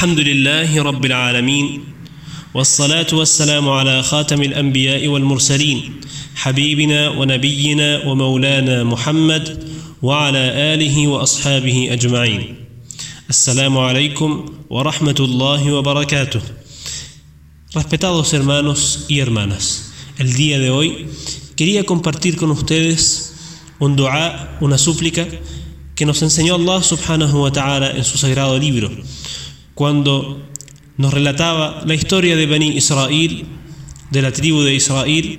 الحمد لله رب العالمين والصلاة والسلام على خاتم الأنبياء والمرسلين حبيبنا ونبينا ومولانا محمد وعلى آله وأصحابه أجمعين. السلام عليكم ورحمة الله وبركاته. Respetados hermanos y hermanas, el día de hoy quería compartir con ustedes un dua, una súplica que nos enseñó Allah subhanahu wa ta'ala en su sagrado libro, cuando nos relataba la historia de Bani Israel, de la tribu de Israel,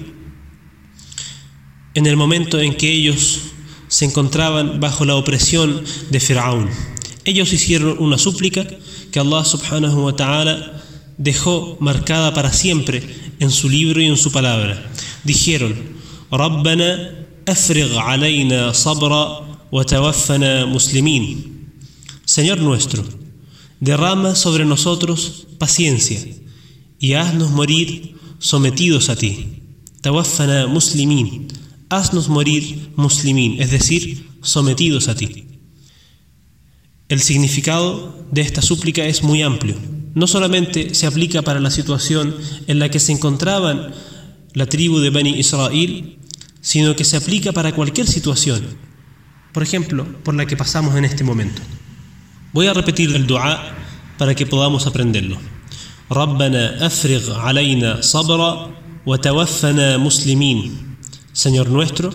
en el momento en que ellos se encontraban bajo la opresión de Firaún. Ellos hicieron una súplica que Allah subhanahu wa ta'ala dejó marcada para siempre en su libro y en su palabra. Dijeron, Rabbana alayna sabra wa tawaffana muslimin. Señor nuestro, derrama sobre nosotros paciencia y haznos morir sometidos a ti. Tawaffana muslimin. Haznos morir muslimin, es decir, sometidos a ti. El significado de esta súplica es muy amplio. No solamente se aplica para la situación en la que se encontraban la tribu de Bani Israel, sino que se aplica para cualquier situación, por ejemplo, por la que pasamos en este momento. Voy a repetir el dua para que podamos aprenderlo. ربنا أفرغ علينا صبرا وتوفنا مسلمين Señor nuestro,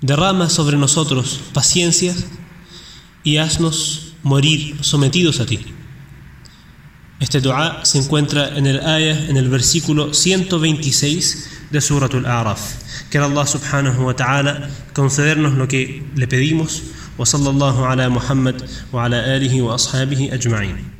derrama sobre nosotros paciencia y haznos morir sometidos a ti. Este dua se encuentra en el ayah, en el versículo 126 de Suratul A'raf. Que Allah subhanahu wa ta'ala concedernos lo que le pedimos. وصلى الله على محمد وعلى آله وأصحابه أجمعين.